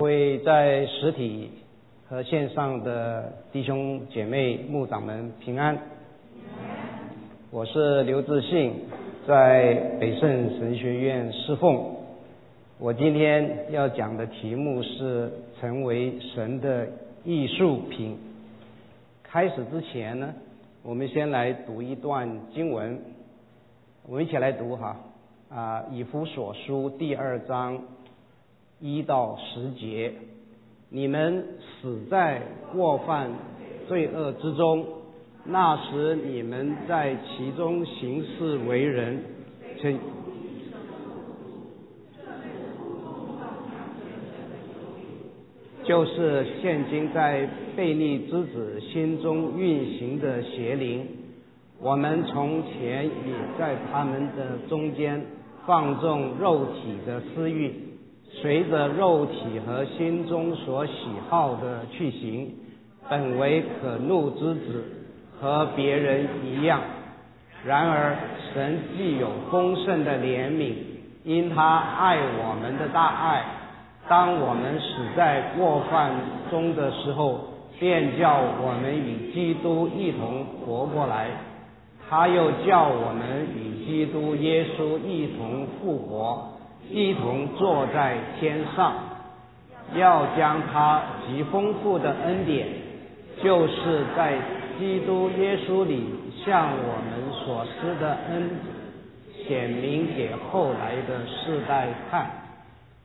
为在实体和线上的弟兄姐妹、牧长们平安。我是刘志信，在北圣神学院侍奉。我今天要讲的题目是成为神的艺术品。开始之前呢，我们先来读一段经文，我们一起来读哈啊，以弗所书第二章。一到十节，你们死在过犯罪恶之中，那时你们在其中行事为人，称就是现今在悖逆之子心中运行的邪灵。我们从前也在他们的中间放纵肉体的私欲。随着肉体和心中所喜好的去行，本为可怒之子，和别人一样。然而，神既有丰盛的怜悯，因他爱我们的大爱，当我们死在过犯中的时候，便叫我们与基督一同活过来。他又叫我们与基督耶稣一同复活。一同坐在天上，要将他极丰富的恩典，就是在基督耶稣里向我们所施的恩，显明给后来的世代看。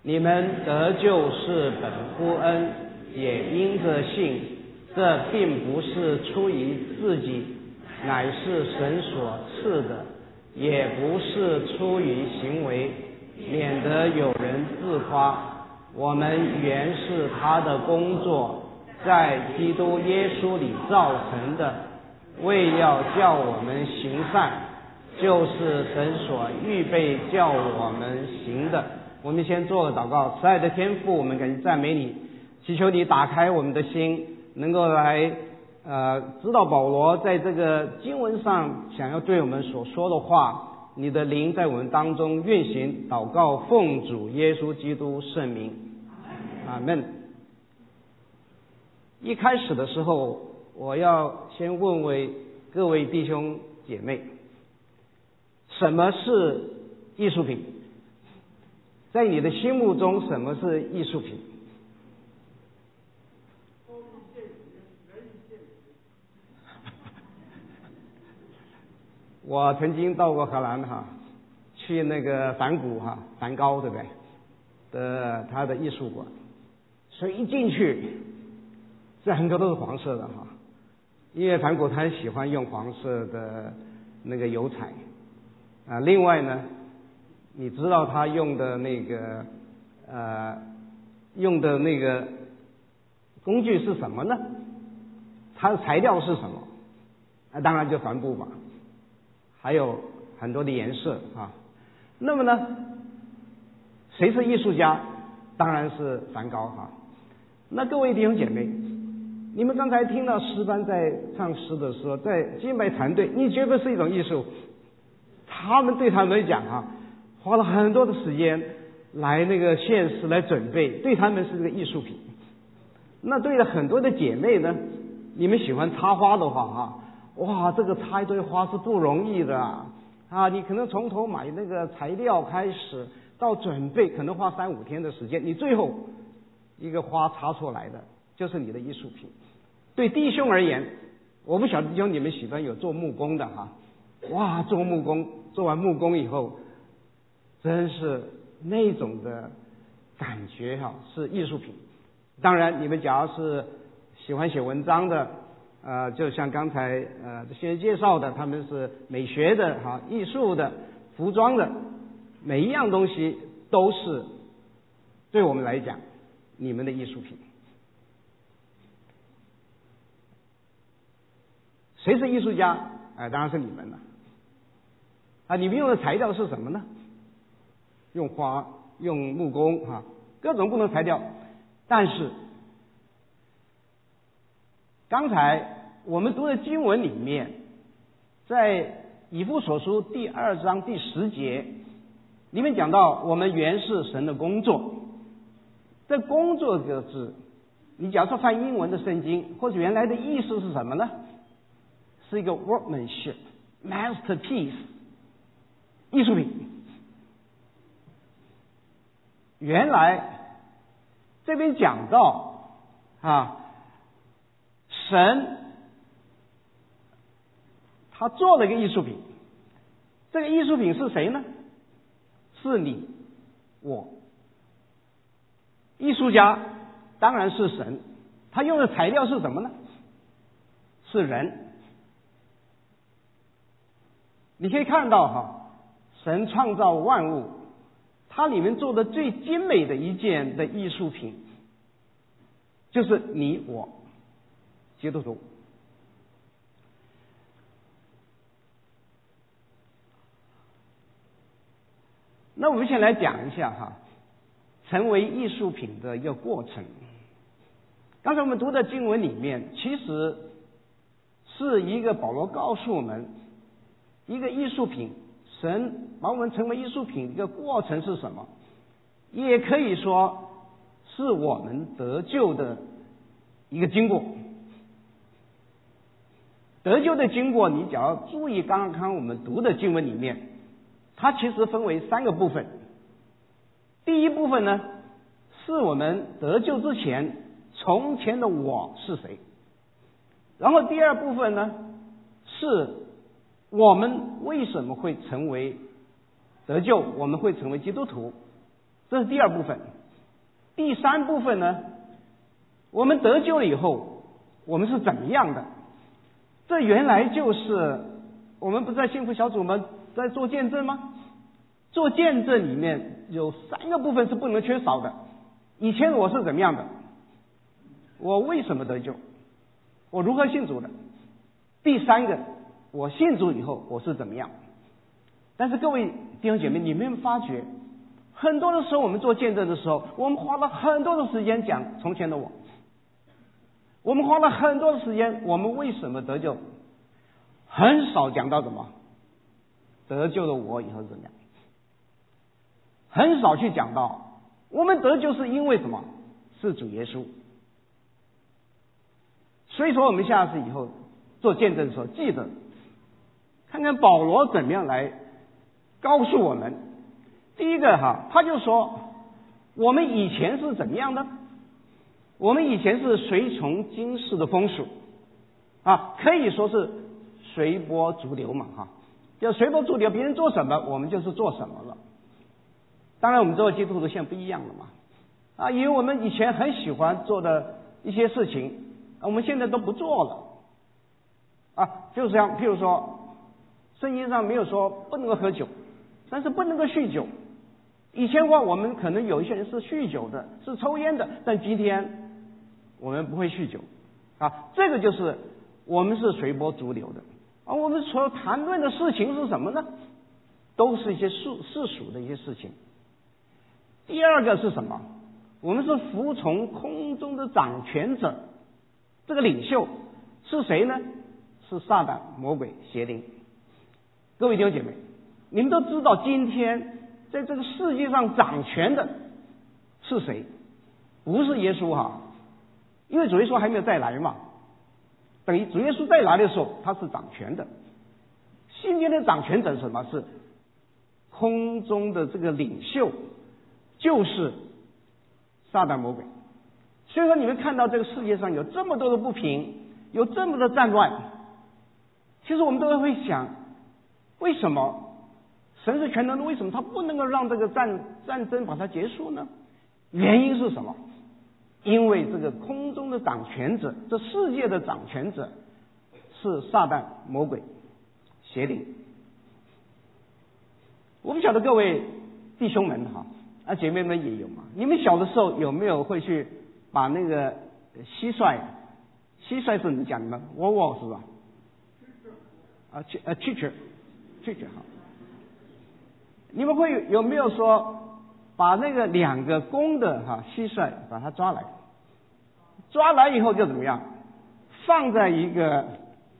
你们得救是本乎恩，也因着信。这并不是出于自己，乃是神所赐的；也不是出于行为。免得有人自夸，我们原是他的工作，在基督耶稣里造成的，为要叫我们行善，就是神所预备叫我们行的。我们先做个祷告，慈爱的天父，我们感谢赞美你，祈求你打开我们的心，能够来呃知道保罗在这个经文上想要对我们所说的话。你的灵在我们当中运行，祷告奉主耶稣基督圣名，阿门。一开始的时候，我要先问问各位弟兄姐妹，什么是艺术品？在你的心目中，什么是艺术品？我曾经到过荷兰哈，去那个梵谷哈，梵高对不对？的他的艺术馆，所以一进去，这很多都是黄色的哈，因为梵谷他喜欢用黄色的那个油彩啊。另外呢，你知道他用的那个呃用的那个工具是什么呢？它的材料是什么？那当然就帆布嘛。还有很多的颜色啊，那么呢，谁是艺术家？当然是梵高哈。那各位弟兄姐妹，你们刚才听到诗班在唱诗的时候，在敬拜团队，你觉得是一种艺术？他们对他们来讲哈，花了很多的时间来那个现实来准备，对他们是个艺术品。那对了很多的姐妹呢，你们喜欢插花的话哈。哇，这个插一堆花是不容易的啊！你可能从头买那个材料开始，到准备可能花三五天的时间，你最后一个花插出来的就是你的艺术品。对弟兄而言，我不晓得弟兄你们喜欢有做木工的哈？哇，做木工做完木工以后，真是那种的感觉哈，是艺术品。当然，你们假如是喜欢写文章的。呃，就像刚才呃先介绍的，他们是美学的哈，艺术的，服装的，每一样东西都是对我们来讲你们的艺术品。谁是艺术家？哎，当然是你们了。啊，你们用的材料是什么呢？用花，用木工啊，各种不同材料，但是刚才。我们读的经文里面，在以弗所书第二章第十节里面讲到，我们原是神的工作。这“工作”这个字，你假如说翻英文的圣经，或者原来的意思是什么呢？是一个 workmanship masterpiece 艺术品。原来这边讲到啊，神他做了一个艺术品，这个艺术品是谁呢？是你我。艺术家当然是神，他用的材料是什么呢？是人。你可以看到哈，神创造万物，它里面做的最精美的一件的艺术品，就是你我基督徒。那我们先来讲一下哈。成为艺术品的一个过程。刚才我们读的经文里面，其实是一个保罗告诉我们，一个艺术品，神把我们成为艺术品一个过程是什么？也可以说是我们得救的一个经过。得救的经过，你只要注意刚刚我们读的经文里面，它其实分为三个部分。第一部分呢，是我们得救之前从前的我是谁，然后第二部分呢，是我们为什么会成为得救，我们会成为基督徒，这是第二部分。第三部分呢，我们得救了以后，我们是怎么样的？这原来就是我们不是在幸福小组们在做见证吗？做见证里面有三个部分是不能缺少的。以前我是怎么样的？我为什么得救？我如何信主的？第三个，我信主以后我是怎么样？但是各位弟兄姐妹，你没有发觉，很多的时候我们做见证的时候，我们花了很多的时间讲从前的我，我们花了很多的时间，我们为什么得救？很少讲到什么得救的我以后怎么样？很少去讲到，我们得救是因为什么？是主耶稣。所以说，我们下次以后做见证的时候，记得看看保罗怎么样来告诉我们。第一个哈，他就说，我们以前是怎么样的？我们以前是随从今世的风俗啊，可以说是随波逐流嘛哈，就随波逐流，别人做什么，我们就是做什么了。当然，我们做基督徒现在不一样了嘛，啊，因为我们以前很喜欢做的一些事情，我们现在都不做了，啊，就是像譬如说，圣经上没有说不能够喝酒，但是不能够酗酒。以前话我们可能有一些人是酗酒的，是抽烟的，但今天我们不会酗酒，啊，这个就是我们是随波逐流的，而我们所谈论的事情是什么呢？都是一些世世俗的一些事情。第二个是什么？我们是服从空中的掌权者，这个领袖是谁呢？是撒旦、魔鬼、邪灵。各位弟兄姐妹，你们都知道，今天在这个世界上掌权的是谁？不是耶稣哈，因为主耶稣还没有再来嘛。等于主耶稣再来的时候，他是掌权的。今天的掌权者是什么？是空中的这个领袖。就是撒旦魔鬼，所以说你们看到这个世界上有这么多的不平，有这么多战乱，其实我们都会想，为什么神是全能的？为什么他不能够让这个战战争把它结束呢？原因是什么？因为这个空中的掌权者，这世界的掌权者是撒旦魔鬼邪灵。我不晓得各位弟兄们哈。啊，姐妹们也有嘛？你们小的时候有没有会去把那个蟋蟀？蟋蟀是怎么讲的吗？窝窝是吧？啊，去呃去去去去哈。你们会有没有说把那个两个公的哈蟋蟀把它抓来？抓来以后就怎么样？放在一个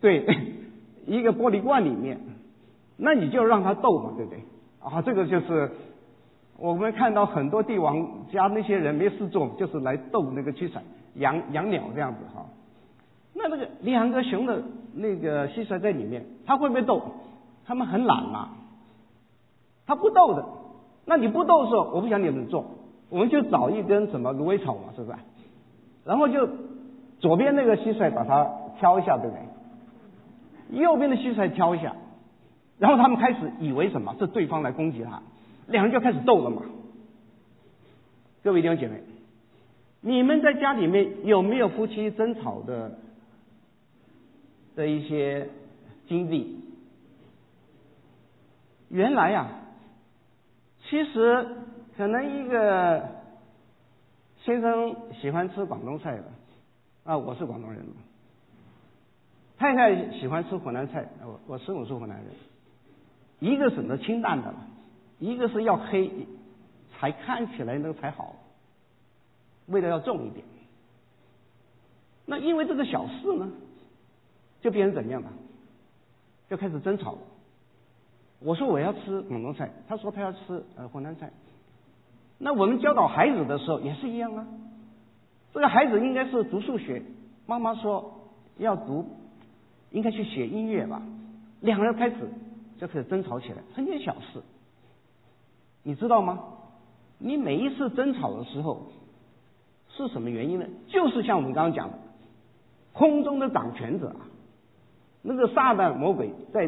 对 一个玻璃罐里面，那你就让它斗嘛，对不对？啊，这个就是。我们看到很多帝王家那些人没事做，就是来斗那个蟋蟀、养养鸟这样子哈。那那个两个雄的那个蟋蟀在里面，它会不会斗？他们很懒嘛，它不斗的。那你不斗的时候，我不想你们做，我们就找一根什么芦苇草嘛，是不是？然后就左边那个蟋蟀把它挑一下，对不对？右边的蟋蟀挑一下，然后他们开始以为什么？是对方来攻击他。两人就开始斗了嘛。各位弟兄姐妹，你们在家里面有没有夫妻争吵的的一些经历？原来呀，其实可能一个先生喜欢吃广东菜的啊，我是广东人。太太喜欢吃湖南菜，我我师母是湖南人，一个省得清淡的了。一个是要黑，才看起来那个才好，味道要重一点。那因为这个小事呢，就变成怎样了？就开始争吵。我说我要吃广东菜，他说他要吃呃湖南菜。那我们教导孩子的时候也是一样啊。这个孩子应该是读数学，妈妈说要读，应该去学音乐吧。两个人开始就开始争吵起来，很点小事。你知道吗？你每一次争吵的时候是什么原因呢？就是像我们刚刚讲的，空中的掌权者啊，那个撒旦魔鬼在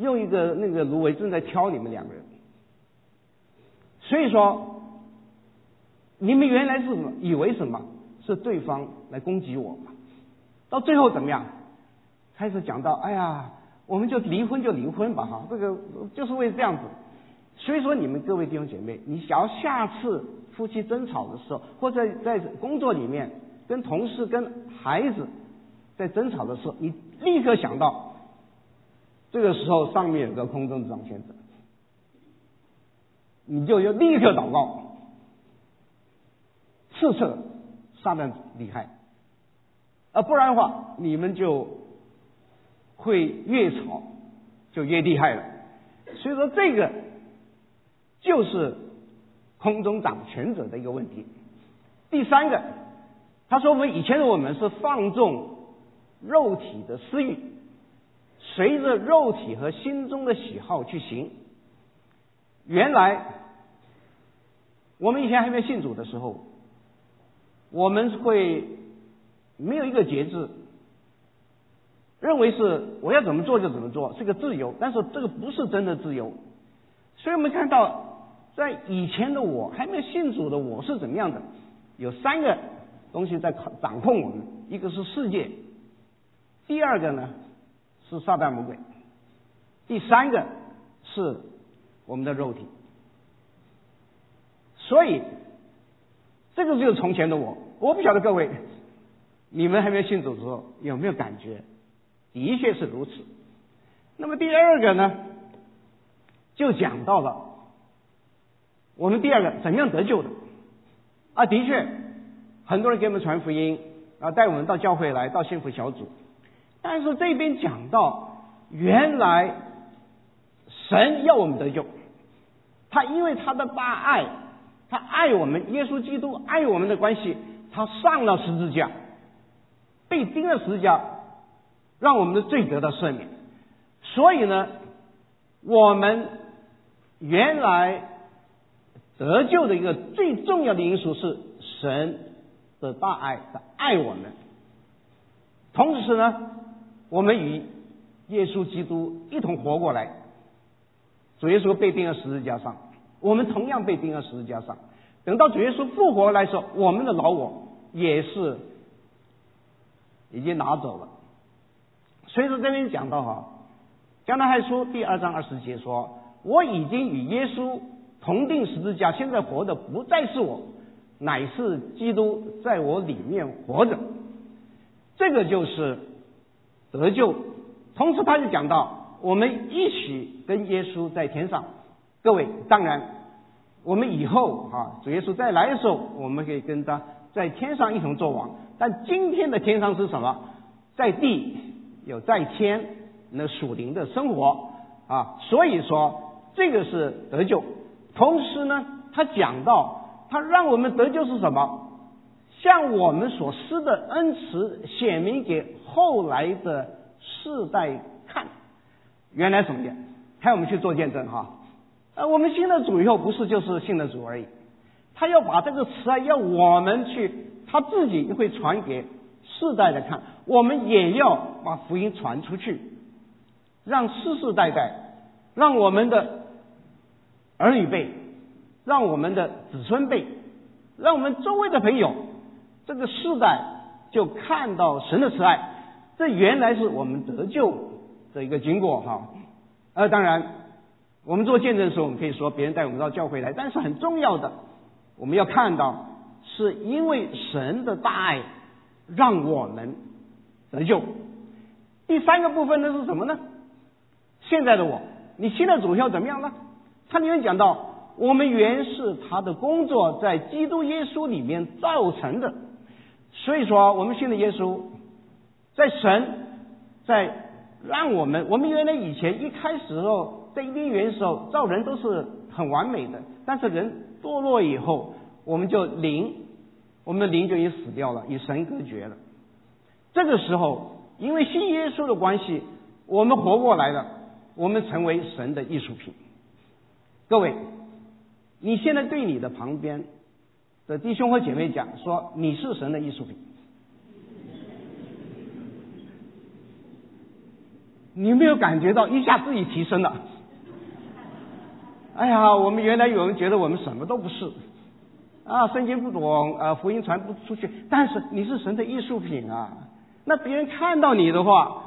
用一个那个芦苇正在挑你们两个人。所以说，你们原来是什么？以为什么是对方来攻击我嘛？到最后怎么样？开始讲到，哎呀，我们就离婚就离婚吧，哈，这个就是为这样子。所以说，你们各位弟兄姐妹，你想要下次夫妻争吵的时候，或者在工作里面跟同事、跟孩子在争吵的时候，你立刻想到，这个时候上面有个空中掌权者，你就要立刻祷告，刺策撒旦厉害，啊，不然的话，你们就会越吵就越厉害了。所以说这个。就是空中掌权者的一个问题。第三个，他说我们以前的我们是放纵肉体的私欲，随着肉体和心中的喜好去行。原来我们以前还没有信主的时候，我们会没有一个节制，认为是我要怎么做就怎么做，是个自由。但是这个不是真的自由，所以我们看到。在以前的我还没有信主的我是怎么样的？有三个东西在掌控我们，一个是世界，第二个呢是撒旦魔鬼，第三个是我们的肉体。所以这个就是从前的我。我不晓得各位，你们还没有信主的时候有没有感觉？的确是如此。那么第二个呢，就讲到了。我们第二个怎样得救的？啊，的确，很多人给我们传福音啊，带我们到教会来，到幸福小组。但是这边讲到，原来神要我们得救，他因为他的大爱，他爱我们，耶稣基督爱我们的关系，他上了十字架，被钉了十字架，让我们的罪得到赦免。所以呢，我们原来。得救的一个最重要的因素是神的大爱，的爱我们。同时呢，我们与耶稣基督一同活过来。主耶稣被钉在十字架上，我们同样被钉在十字架上。等到主耶稣复活来说，我们的老我也是已经拿走了。所以说这边讲到哈，《加拉太书》第二章二十节说：“我已经与耶稣。”同定十字架，现在活的不再是我，乃是基督在我里面活着。这个就是得救。同时，他就讲到，我们一起跟耶稣在天上。各位，当然，我们以后啊，主耶稣再来的时候，我们可以跟他在天上一同作王。但今天的天上是什么？在地有在天那属灵的生活啊。所以说，这个是得救。同时呢，他讲到，他让我们得救是什么？向我们所施的恩慈显明给后来的世代看。原来什么呀？还要我们去做见证哈。呃，我们信了主以后，不是就是信了主而已，他要把这个慈爱要我们去，他自己会传给世代的看，我们也要把福音传出去，让世世代代，让我们的儿女辈，让我们的子孙辈，让我们周围的朋友，这个世代就看到神的慈爱，这原来是我们得救的一个经过哈。呃，当然。我们做见证的时候，我们可以说别人带我们到教会来，但是很重要的，我们要看到，是因为神的大爱让我们得救。第三个部分呢是什么呢？现在的我，你信了主要怎么样呢？他里面讲到，我们原是他的工作在基督耶稣里面造成的，所以说我们信了耶稣，在神在让我们，我们原来以前一开始的时候。在伊甸园时候，造人都是很完美的，但是人堕落以后，我们就灵，我们的灵就已经死掉了，与神隔绝了。这个时候，因为信耶稣的关系，我们活过来了，我们成为神的艺术品。各位，你现在对你的旁边的弟兄和姐妹讲说，你是神的艺术品。你有没有感觉到一下自己提升了？哎呀，我们原来有人觉得我们什么都不是，啊，圣经不懂，啊，福音传不出去。但是你是神的艺术品啊，那别人看到你的话，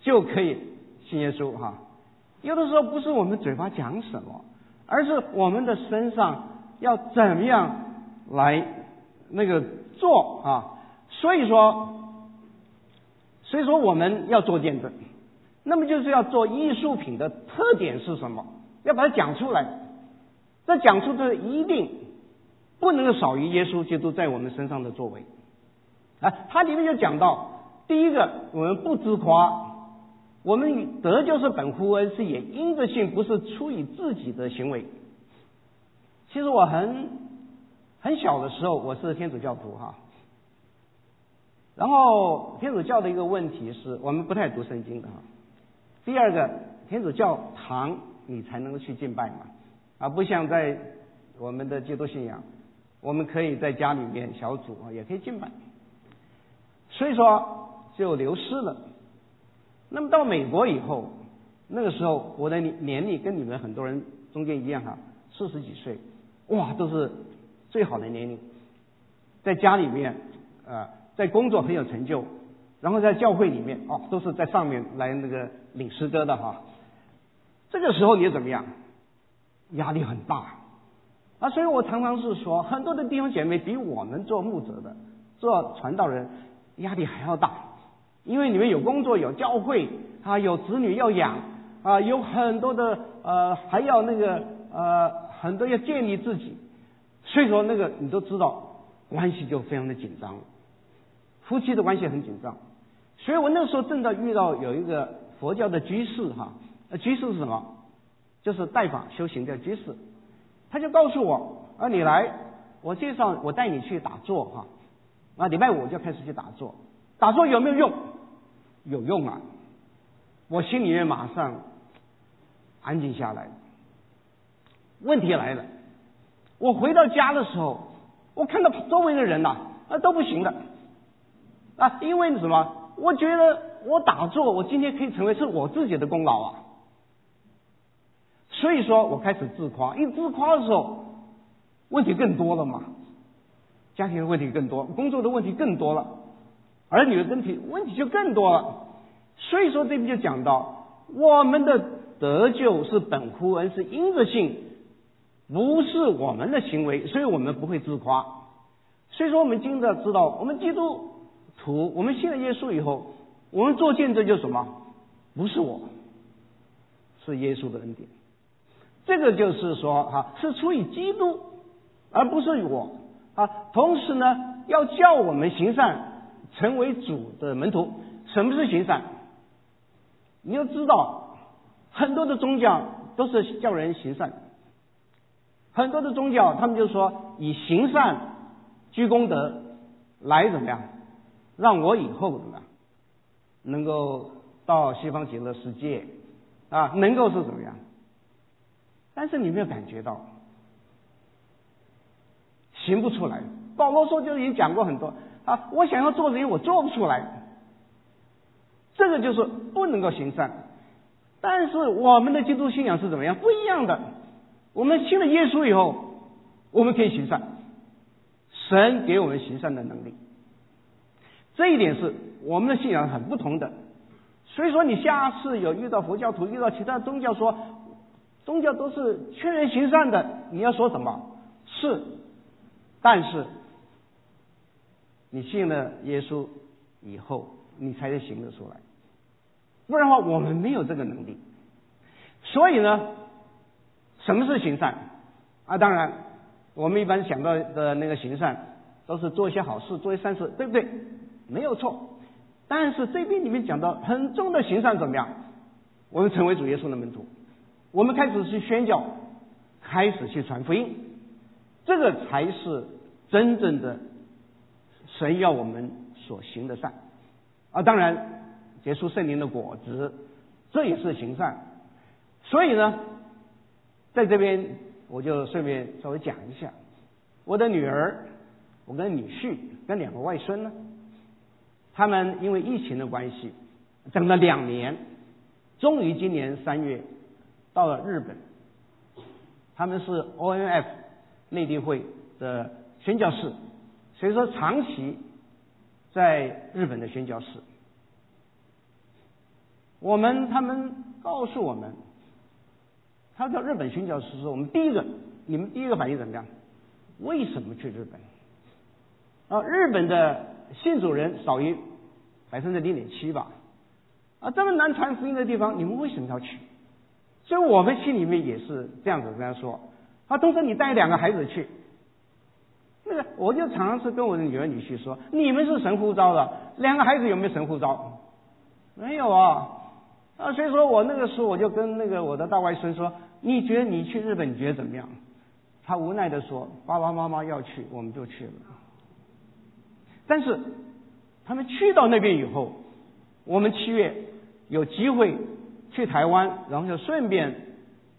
就可以信耶稣哈。有的时候不是我们嘴巴讲什么，而是我们的身上要怎么样来那个做啊。所以说，所以说我们要做见证，那么就是要做艺术品的特点是什么？要把它讲出来，这讲出的一定不能够少于耶稣基督在我们身上的作为。啊，它里面就讲到，第一个，我们不自夸，我们得就是本乎恩，是也因着信，不是出于自己的行为。其实我很很小的时候，我是天主教徒哈，然后天主教的一个问题是我们不太读圣经的哈。第二个，天主教堂。你才能够去敬拜嘛，啊，不像在我们的基督信仰，我们可以在家里面小组啊，也可以敬拜，所以说就流失了。那么到美国以后，那个时候我的年龄跟你们很多人中间一样哈，四十几岁，哇，都是最好的年龄，在家里面啊，在工作很有成就，然后在教会里面哦，都是在上面来那个领诗歌的哈。这个时候你怎么样？压力很大啊！所以我常常是说，很多的弟兄姐妹比我们做牧者的、做传道人压力还要大，因为你们有工作、有教会啊，有子女要养啊，有很多的呃，还要那个呃，很多要建立自己，所以说那个你都知道，关系就非常的紧张，夫妻的关系很紧张。所以我那时候正在遇到有一个佛教的居士哈。呃，居士是什么？就是代法修行的居士，他就告诉我啊，你来，我介绍，我带你去打坐哈。啊，礼拜五就开始去打坐，打坐有没有用？有用啊！我心里面马上安静下来。问题来了，我回到家的时候，我看到周围的人呐，啊都不行的啊，因为什么？我觉得我打坐，我今天可以成为是我自己的功劳啊。所以说我开始自夸，一自夸的时候，问题更多了嘛，家庭的问题更多，工作的问题更多了，儿女的问题问题就更多了。所以说这边就讲到，我们的得救是本乎恩，是因着信，不是我们的行为，所以我们不会自夸。所以说我们今着知道，我们基督徒，我们信了耶稣以后，我们做见证就是什么？不是我，是耶稣的恩典。这个就是说，哈，是出于基督，而不是我啊。同时呢，要叫我们行善，成为主的门徒。什么是行善？你要知道，很多的宗教都是叫人行善，很多的宗教，他们就说以行善居功德来怎么样，让我以后怎么样，能够到西方极乐世界啊，能够是怎么样？但是你没有感觉到，行不出来。保罗说就已经讲过很多啊，我想要做人，我做不出来，这个就是不能够行善。但是我们的基督信仰是怎么样？不一样的。我们信了耶稣以后，我们可以行善，神给我们行善的能力。这一点是我们的信仰很不同的。所以说，你下次有遇到佛教徒、遇到其他宗教说宗教都是劝人行善的，你要说什么？是，但是你信了耶稣以后，你才能行得出来。不然的话，我们没有这个能力。所以呢，什么是行善啊？当然，我们一般想到的那个行善，都是做一些好事，做一些善事，对不对？没有错。但是这边里面讲到很重的行善怎么样？我们成为主耶稣的门徒，我们开始去宣教，开始去传福音，这个才是真正的神要我们所行的善啊！当然。结出圣灵的果子，这也是行善。所以呢，在这边我就顺便稍微讲一下，我的女儿、我跟女婿跟两个外孙呢，他们因为疫情的关系，等了两年，终于今年三月到了日本。他们是 O N F 内地会的宣教士，所以说长期在日本的宣教士。我们他们告诉我们，他到日本宣教时说，我们第一个，你们第一个反应怎么样？为什么去日本？啊，日本的信主人少于百分之零点七吧？啊，这么难传福音的地方，你们为什么要去？所以我们心里面也是这样子跟他说。啊，东升，你带两个孩子去，那个我就常常是跟我的女儿女婿说，你们是神呼召的，两个孩子有没有神呼召？没有啊。啊，所以说我那个时候我就跟那个我的大外孙说：“你觉得你去日本你觉得怎么样？”他无奈的说：“爸爸妈妈要去，我们就去了。”但是他们去到那边以后，我们七月有机会去台湾，然后就顺便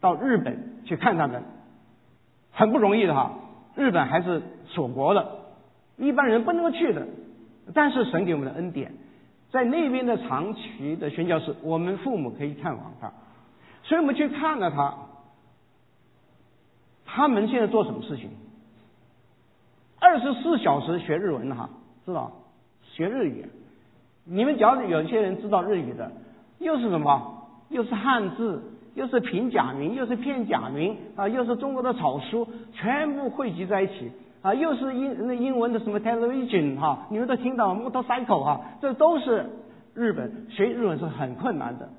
到日本去看他们，很不容易的哈。日本还是锁国的，一般人不能够去的，但是神给我们的恩典。在那边的长崎的宣教士，我们父母可以探访他，所以我们去看了他。他们现在做什么事情？二十四小时学日文哈，知道？学日语。你们假如有些人知道日语的，又是什么？又是汉字，又是平假名，又是片假名啊，又是中国的草书，全部汇集在一起。啊，又是英那英文的什么 television 哈，你们都听到 motorcycle 哈，这都是日本学日文是很困难的。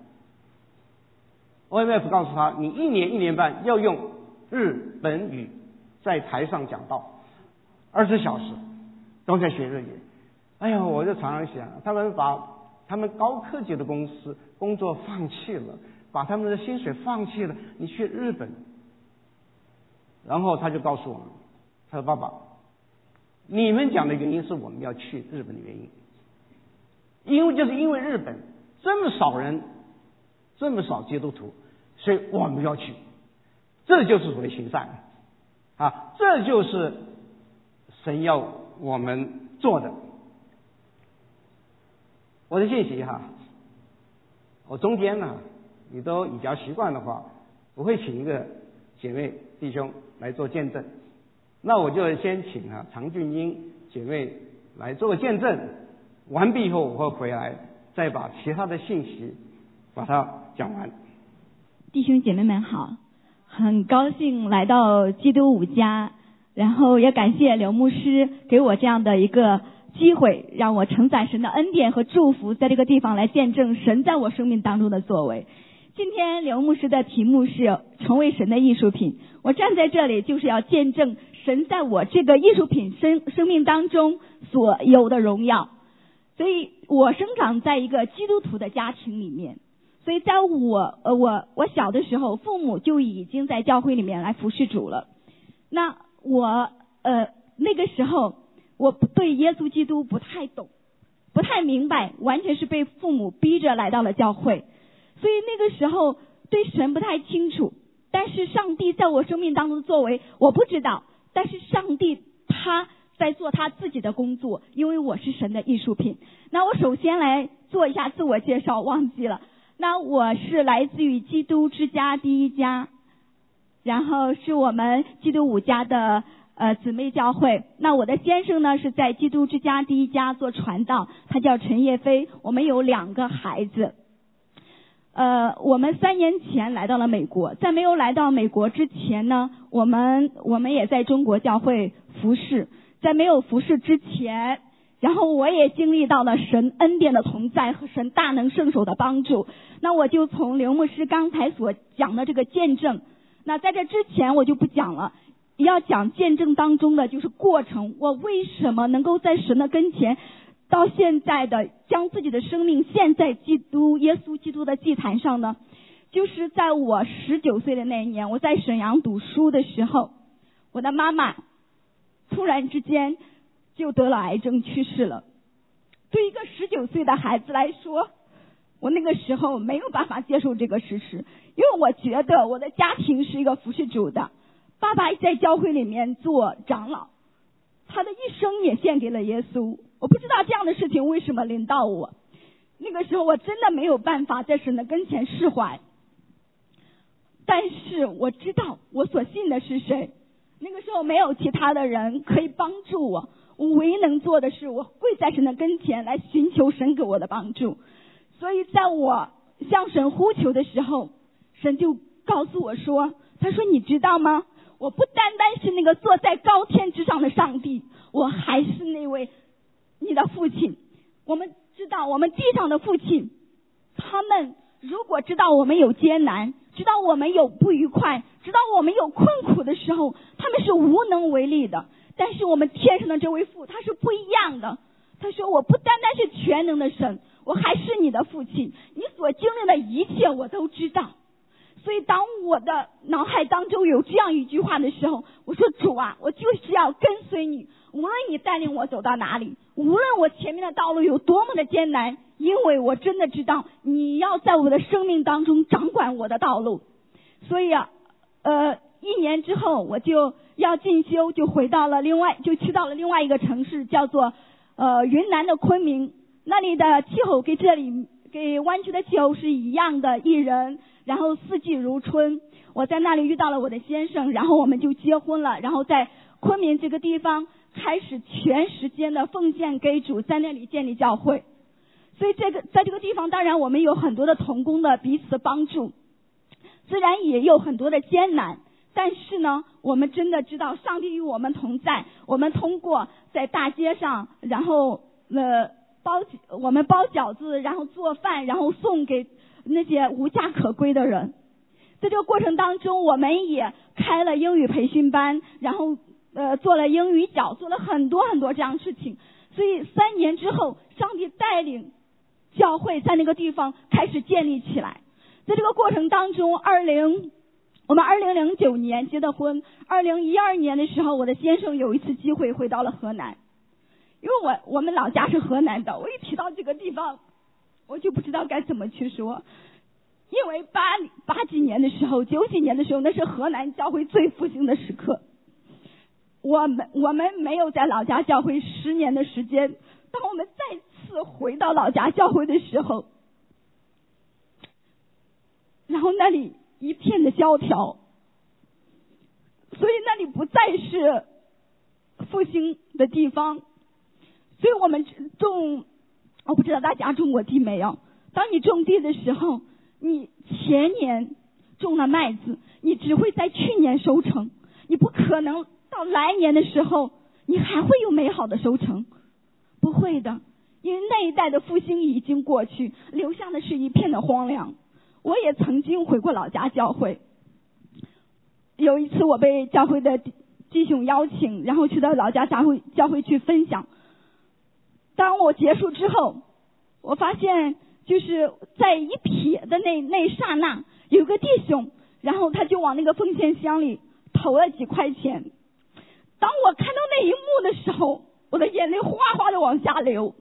O M F 告诉他，你一年一年半要用日本语在台上讲道，二十小时都在学日语。哎呀，我就常常想，他们把他们高科技的公司工作放弃了，把他们的薪水放弃了，你去日本，然后他就告诉我们。他说：“爸爸，你们讲的原因是我们要去日本的原因，因为就是因为日本这么少人，这么少基督徒，所以我们要去。这就是所谓行善啊，这就是神要我们做的。我的信息哈，我中间呢，你都比较习惯的话，我会请一个姐妹弟兄来做见证。”那我就先请啊常俊英姐妹来做个见证，完毕以后我会回来再把其他的信息把它讲完。弟兄姐妹们好，很高兴来到基督五家，然后也感谢刘牧师给我这样的一个机会，让我承载神的恩典和祝福，在这个地方来见证神在我生命当中的作为。今天刘牧师的题目是成为神的艺术品，我站在这里就是要见证。神在我这个艺术品生生命当中所有的荣耀，所以我生长在一个基督徒的家庭里面，所以在我呃我我小的时候，父母就已经在教会里面来服侍主了。那我呃那个时候我对耶稣基督不太懂，不太明白，完全是被父母逼着来到了教会，所以那个时候对神不太清楚。但是上帝在我生命当中的作为我不知道，但是上帝他在做他自己的工作，因为我是神的艺术品。那我首先来做一下自我介绍，忘记了。那我是来自于基督之家第一家，然后是我们基督五家的呃姊妹教会。那我的先生呢是在基督之家第一家做传道，他叫陈叶飞。我们有两个孩子。呃，我们三年前来到了美国，在没有来到美国之前呢，我们我们也在中国教会服侍，在没有服侍之前，然后我也经历到了神恩典的同在和神大能圣手的帮助。那我就从刘牧师刚才所讲的这个见证，那在这之前我就不讲了，要讲见证当中的就是过程，我为什么能够在神的跟前。到现在的将自己的生命献在基督耶稣基督的祭坛上呢？就是在我十九岁的那一年，我在沈阳读书的时候，我的妈妈突然之间就得了癌症去世了。对一个十九岁的孩子来说，我那个时候没有办法接受这个事实，因为我觉得我的家庭是一个服侍主的，爸爸在教会里面做长老，他的一生也献给了耶稣。我不知道这样的事情为什么临到我，那个时候我真的没有办法在神的跟前释怀。但是我知道我所信的是谁，那个时候没有其他的人可以帮助我，我唯一能做的是我跪在神的跟前来寻求神给我的帮助。所以在我向神呼求的时候，神就告诉我说：“他说你知道吗？我不单单是那个坐在高天之上的上帝，我还是那位。”你的父亲，我们知道，我们地上的父亲，他们如果知道我们有艰难，知道我们有不愉快，知道我们有困苦的时候，他们是无能为力的。但是我们天上的这位父，他是不一样的。他说：“我不单单是全能的神，我还是你的父亲。你所经历的一切，我都知道。”所以，当我的脑海当中有这样一句话的时候，我说：“主啊，我就是要跟随你。”无论你带领我走到哪里，无论我前面的道路有多么的艰难，因为我真的知道你要在我的生命当中掌管我的道路。所以啊，呃，一年之后我就要进修，就回到了另外，就去到了另外一个城市，叫做呃云南的昆明。那里的气候跟这里，跟湾区的气候是一样的，宜人，然后四季如春。我在那里遇到了我的先生，然后我们就结婚了，然后在昆明这个地方。开始全时间的奉献给主，在那里建立教会。所以这个在这个地方，当然我们有很多的同工的彼此帮助，自然也有很多的艰难。但是呢，我们真的知道上帝与我们同在。我们通过在大街上，然后呃包我们包饺子，然后做饭，然后送给那些无家可归的人。在这个过程当中，我们也开了英语培训班，然后。呃，做了英语角，做了很多很多这样事情，所以三年之后，上帝带领教会在那个地方开始建立起来。在这个过程当中，二零我们二零零九年结的婚，二零一二年的时候，我的先生有一次机会回到了河南，因为我我们老家是河南的，我一提到这个地方，我就不知道该怎么去说，因为八八几年的时候，九几年的时候，那是河南教会最复兴的时刻。我们我们没有在老家教会十年的时间，当我们再次回到老家教会的时候，然后那里一片的萧条，所以那里不再是复兴的地方，所以我们种，我不知道大家种过地没有？当你种地的时候，你前年种了麦子，你只会在去年收成，你不可能。到来年的时候，你还会有美好的收成？不会的，因为那一代的复兴已经过去，留下的是一片的荒凉。我也曾经回过老家教会，有一次我被教会的弟兄邀请，然后去到老家教会教会去分享。当我结束之后，我发现就是在一瞥的那那刹那，有个弟兄，然后他就往那个奉献箱里投了几块钱。当我看到那一幕的时候，我的眼泪哗哗的往下流，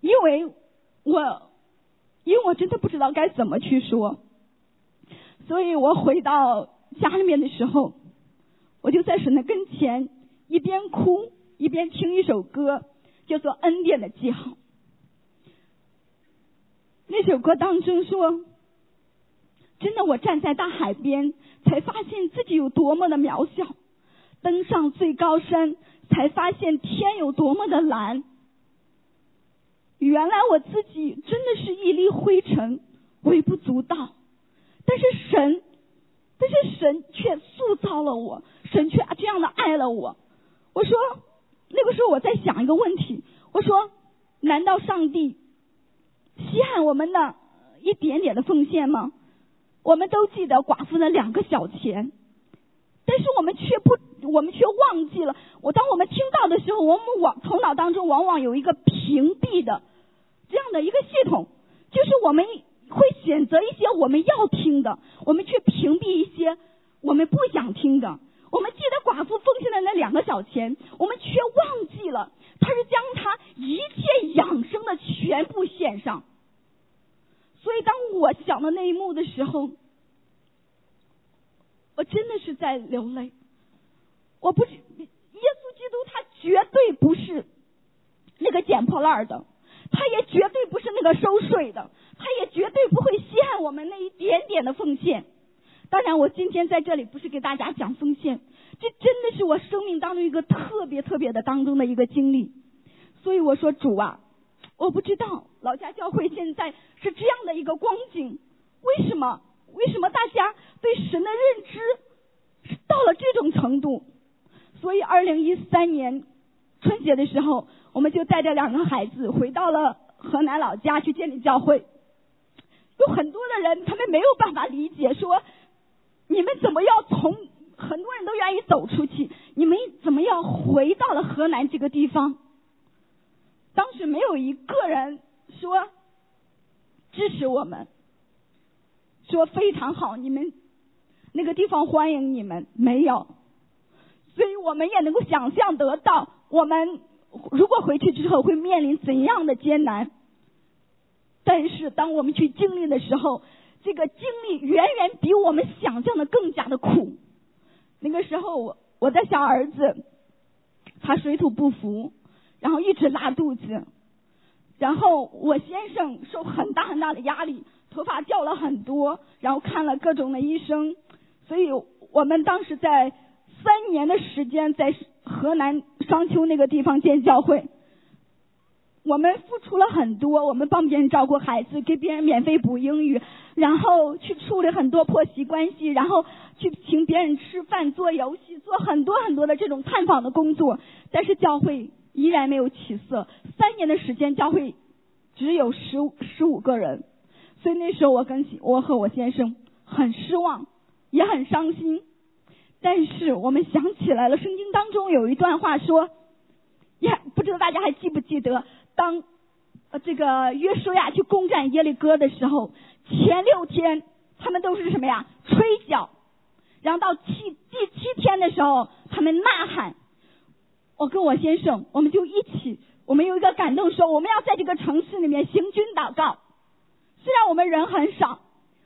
因为我，因为我真的不知道该怎么去说，所以我回到家里面的时候，我就在神的跟前一边哭一边听一首歌，叫做《恩典的记号》。那首歌当中说：“真的，我站在大海边，才发现自己有多么的渺小；登上最高山，才发现天有多么的蓝。原来我自己真的是一粒灰尘，微不足道。但是神，但是神却塑造了我，神却这样的爱了我。我说，那个时候我在想一个问题，我说，难道上帝？”稀罕我们的一点点的奉献吗？我们都记得寡妇的两个小钱，但是我们却不，我们却忘记了。我当我们听到的时候，我们往头脑当中往往有一个屏蔽的的一个系统，就是我们会选择一些我们要听的，我们去屏蔽一些我们不想听的。我们记得寡妇奉献的那两个小钱，我们却忘记了。他是将他一切养生的全部献上，所以当我想到那一幕的时候，我真的是在流泪。我不是耶稣基督，他绝对不是那个捡破烂的，他也绝对不是那个收税的，他也绝对不会稀罕我们那一点点的奉献。当然，我今天在这里不是给大家讲奉献。这真的是我生命当中一个特别特别的当中的一个经历，所以我说主啊，我不知道老家教会现在是这样的一个光景，为什么？为什么大家对神的认知到了这种程度？所以二零一三年春节的时候，我们就带着两个孩子回到了河南老家去建立教会，有很多的人他们没有办法理解，说你们怎么要从？很多人都愿意走出去，你们怎么样回到了河南这个地方？当时没有一个人说支持我们，说非常好，你们那个地方欢迎你们，没有。所以我们也能够想象得到，我们如果回去之后会面临怎样的艰难。但是当我们去经历的时候，这个经历远远比我们想象的更加的苦。那个时候，我我的小儿子他水土不服，然后一直拉肚子，然后我先生受很大很大的压力，头发掉了很多，然后看了各种的医生，所以我们当时在三年的时间在河南商丘那个地方建教会。我们付出了很多，我们帮别人照顾孩子，给别人免费补英语，然后去处理很多婆媳关系，然后去请别人吃饭、做游戏、做很多很多的这种探访的工作。但是教会依然没有起色，三年的时间，教会只有十十五个人。所以那时候我跟我和我先生很失望，也很伤心。但是我们想起来了，圣经当中有一段话说，呀不知道大家还记不记得。当这个约书亚去攻占耶利哥的时候，前六天他们都是什么呀？吹角，然后到七第七天的时候，他们呐喊。我跟我先生，我们就一起，我们有一个感动，说我们要在这个城市里面行军祷告。虽然我们人很少，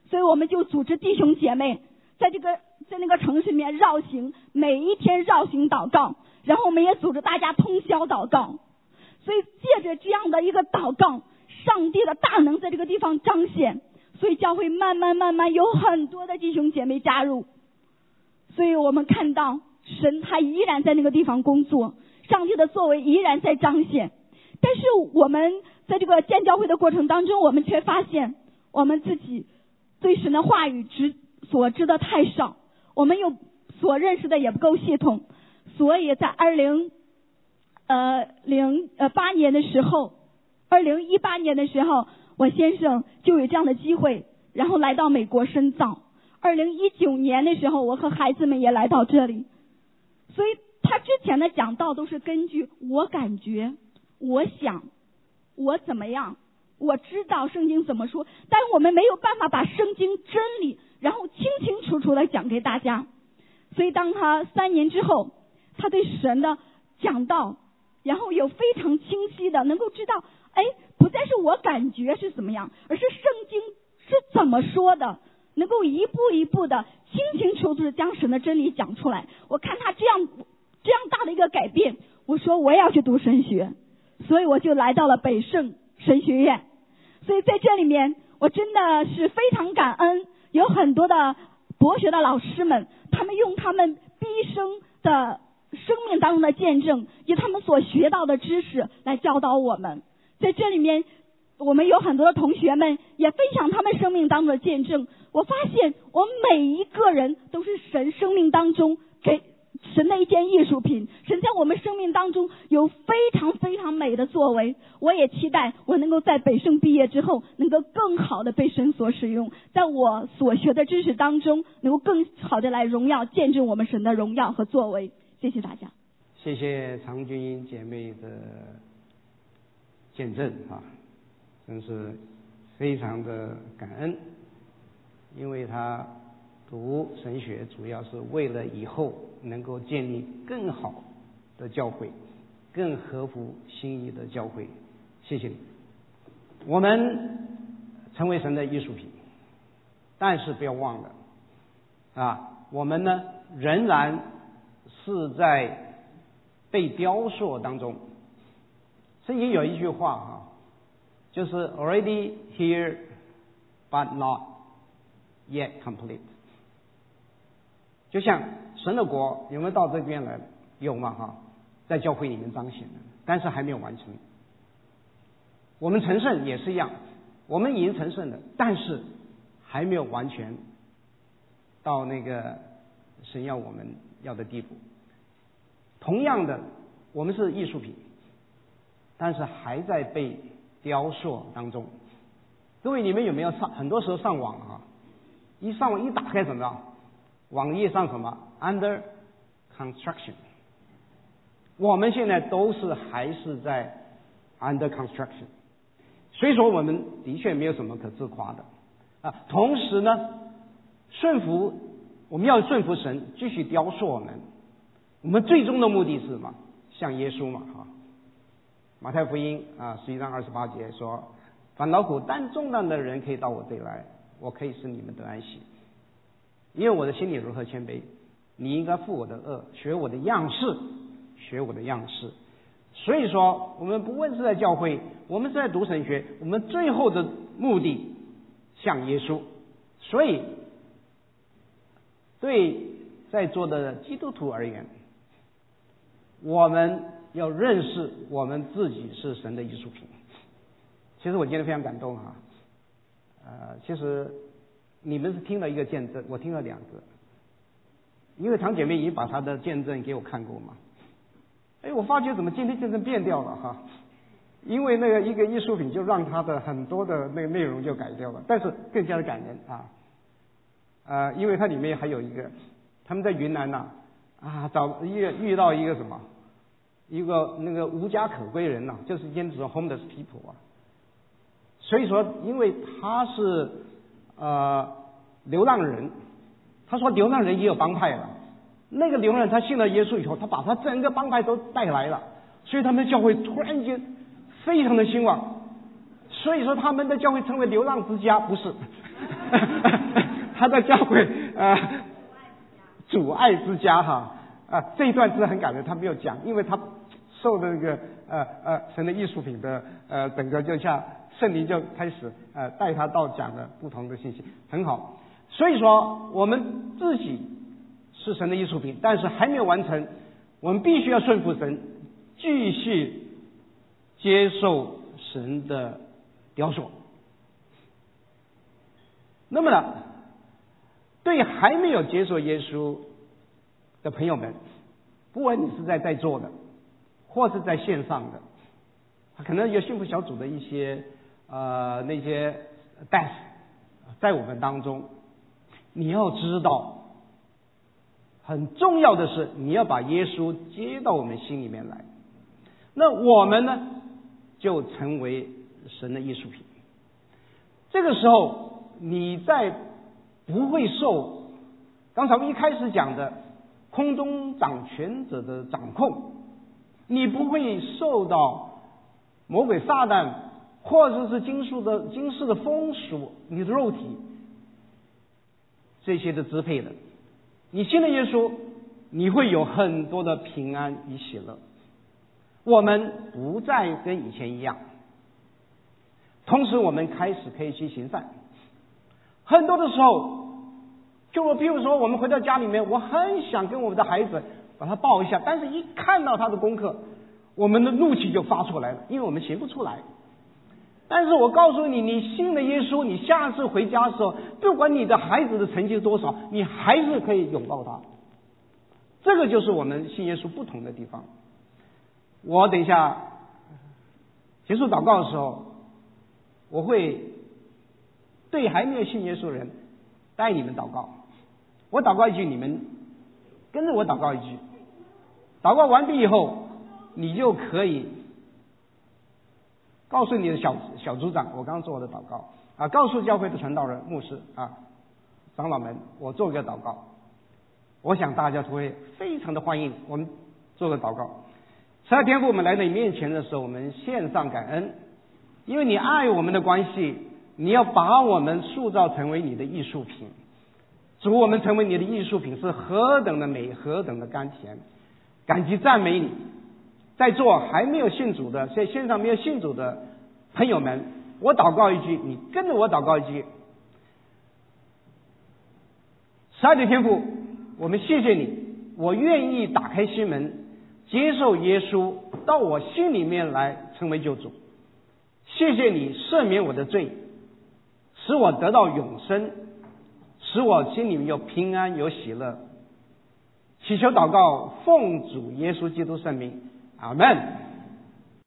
所以我们就组织弟兄姐妹在这个在那个城市里面绕行，每一天绕行祷告，然后我们也组织大家通宵祷告。所以借着这样的一个祷告，上帝的大能在这个地方彰显，所以教会慢慢慢慢有很多的弟兄姐妹加入，所以我们看到神他依然在那个地方工作，上帝的作为依然在彰显。但是我们在这个建教会的过程当中，我们却发现我们自己对神的话语知所知的太少，我们又所认识的也不够系统，所以在二零。呃，零呃八年的时候，二零一八年的时候，我先生就有这样的机会，然后来到美国深造。二零一九年的时候，我和孩子们也来到这里。所以他之前的讲道都是根据我感觉、我想、我怎么样，我知道圣经怎么说，但我们没有办法把圣经真理，然后清清楚楚的讲给大家。所以当他三年之后，他对神的讲道，然后有非常清晰的能够知道，哎，不再是我感觉是怎么样，而是圣经是怎么说的，能够一步一步的清清楚楚的将神的真理讲出来。我看他这样这样大的一个改变，我说我也要去读神学，所以我就来到了北圣神学院。所以在这里面，我真的是非常感恩，有很多的博学的老师们，他们用他们毕生的生命当中的见证，以他们所学到的知识来教导我们。在这里面，我们有很多的同学们也分享他们生命当中的见证。我发现，我们每一个人都是神生命当中给。神的一件艺术品，神在我们生命当中有非常非常美的作为。我也期待我能够在北圣毕业之后，能够更好的被神所使用，在我所学的知识当中，能够更好的来荣耀、见证我们神的荣耀和作为。谢谢大家。谢谢常君英姐妹的见证啊，真是非常的感恩，因为她。读神学主要是为了以后能够建立更好的教会，更合乎心意的教会。谢谢你。我们成为神的艺术品，但是不要忘了啊，我们呢仍然是在被雕塑当中。圣经有一句话啊，就是 already here but not yet complete。就像神的国有没有到这边来？有嘛哈，在教会里面彰显的，但是还没有完成。我们成圣也是一样，我们已经成圣了，但是还没有完全到那个神要我们要的地步。同样的，我们是艺术品，但是还在被雕塑当中。各位，你们有没有上？很多时候上网啊，一上网一打开怎么着？网页上什么 under construction，我们现在都是还是在 under construction，所以说我们的确没有什么可自夸的啊。同时呢，顺服我们要顺服神，继续雕塑我们。我们最终的目的是什么？像耶稣嘛，哈。马太福音啊，十一章二十八节说：“烦恼苦担重担的人可以到我这里来，我可以使你们得安息。”因为我的心里如何谦卑，你应该负我的恶，学我的样式，学我的样式。所以说，我们不问是在教会，我们是在读神学，我们最后的目的像耶稣。所以，对在座的基督徒而言，我们要认识我们自己是神的艺术品。其实我今天非常感动哈，呃，其实。你们是听了一个见证，我听了两个，因为堂姐妹已经把她的见证给我看过嘛。哎，我发觉怎么今天见证变掉了哈？因为那个一个艺术品就让他的很多的那个内容就改掉了，但是更加的感人啊。呃，因为它里面还有一个，他们在云南呐啊找遇遇到一个什么，一个那个无家可归人呐，就是兼职 homeless people 啊。所以说，因为他是。呃，流浪人，他说流浪人也有帮派了。那个流浪人他信了耶稣以后，他把他整个帮派都带来了，所以他们的教会突然间非常的兴旺。所以说他们的教会称为流浪之家，不是？他的教会呃，阻碍之家哈啊这一段是很感人，他没有讲，因为他受的那个呃呃神的艺术品的呃整个就像。圣灵就开始呃带他到讲的不同的信息，很好。所以说我们自己是神的艺术品，但是还没有完成，我们必须要顺服神，继续接受神的雕塑。那么呢，对还没有接受耶稣的朋友们，不管你是在在座的，或是在线上的，可能有幸福小组的一些。呃，那些 death 在我们当中，你要知道，很重要的是你要把耶稣接到我们心里面来。那我们呢，就成为神的艺术品。这个时候，你在不会受刚才我们一开始讲的空中掌权者的掌控，你不会受到魔鬼撒旦或者是金属的金世的风俗，你的肉体这些的支配的。你信了耶稣，你会有很多的平安与喜乐。我们不再跟以前一样，同时我们开始可以去行善。很多的时候，就我比如说，我们回到家里面，我很想跟我们的孩子把他抱一下，但是一看到他的功课，我们的怒气就发出来了，因为我们行不出来。但是我告诉你，你信了耶稣，你下次回家的时候，不管你的孩子的成绩多少，你还是可以拥抱他。这个就是我们信耶稣不同的地方。我等一下结束祷告的时候，我会对还没有信耶稣的人带你们祷告。我祷告一句，你们跟着我祷告一句。祷告完毕以后，你就可以。告诉你的小小组长，我刚刚做我的祷告啊，告诉教会的传道人、牧师啊、长老们，我做个祷告。我想大家都会非常的欢迎我们做个祷告。十二天父，我们来到你面前的时候，我们献上感恩，因为你爱我们的关系，你要把我们塑造成为你的艺术品。主，我们成为你的艺术品是何等的美，何等的甘甜，感激赞美你。在座还没有信主的，在线上没有信主的朋友们，我祷告一句，你跟着我祷告一句。十二的天父，我们谢谢你，我愿意打开心门，接受耶稣到我心里面来成为救主。谢谢你赦免我的罪，使我得到永生，使我心里面有平安有喜乐。祈求祷告，奉主耶稣基督圣名。阿门。